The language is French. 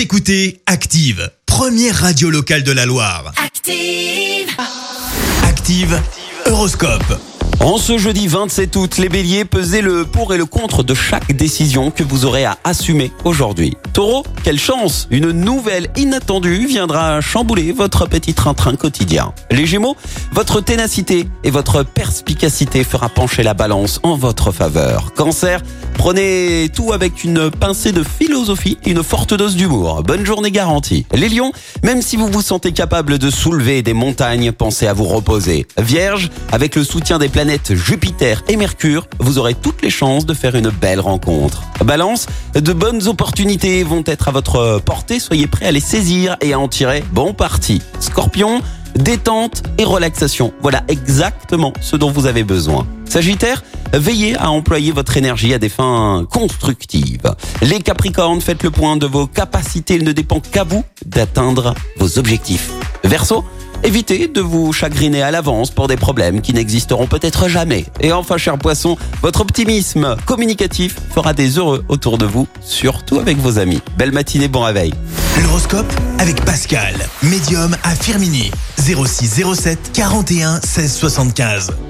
Vous écoutez Active, première radio locale de la Loire. Active. Active, Horoscope. En ce jeudi 27 août, les béliers, pesez le pour et le contre de chaque décision que vous aurez à assumer aujourd'hui. Taureau, quelle chance Une nouvelle inattendue viendra chambouler votre petit train-train quotidien. Les gémeaux, votre ténacité et votre perspicacité fera pencher la balance en votre faveur. Cancer, prenez tout avec une pincée de philosophie et une forte dose d'humour. Bonne journée garantie. Les lions, même si vous vous sentez capable de soulever des montagnes, pensez à vous reposer. Vierge, avec le soutien des planètes Jupiter et Mercure, vous aurez toutes les chances de faire une belle rencontre. Balance, de bonnes opportunités vont être à votre portée, soyez prêts à les saisir et à en tirer bon parti. Scorpion, détente et relaxation, voilà exactement ce dont vous avez besoin. Sagittaire, veillez à employer votre énergie à des fins constructives. Les Capricornes, faites le point de vos capacités, il ne dépend qu'à vous d'atteindre vos objectifs. Verseau, Évitez de vous chagriner à l'avance pour des problèmes qui n'existeront peut-être jamais. Et enfin, cher poisson, votre optimisme communicatif fera des heureux autour de vous, surtout avec vos amis. Belle matinée, bon réveil. L'horoscope avec Pascal, médium à Firmini. 0607 41 16 75.